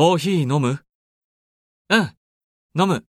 コーヒー飲む？うん、飲む。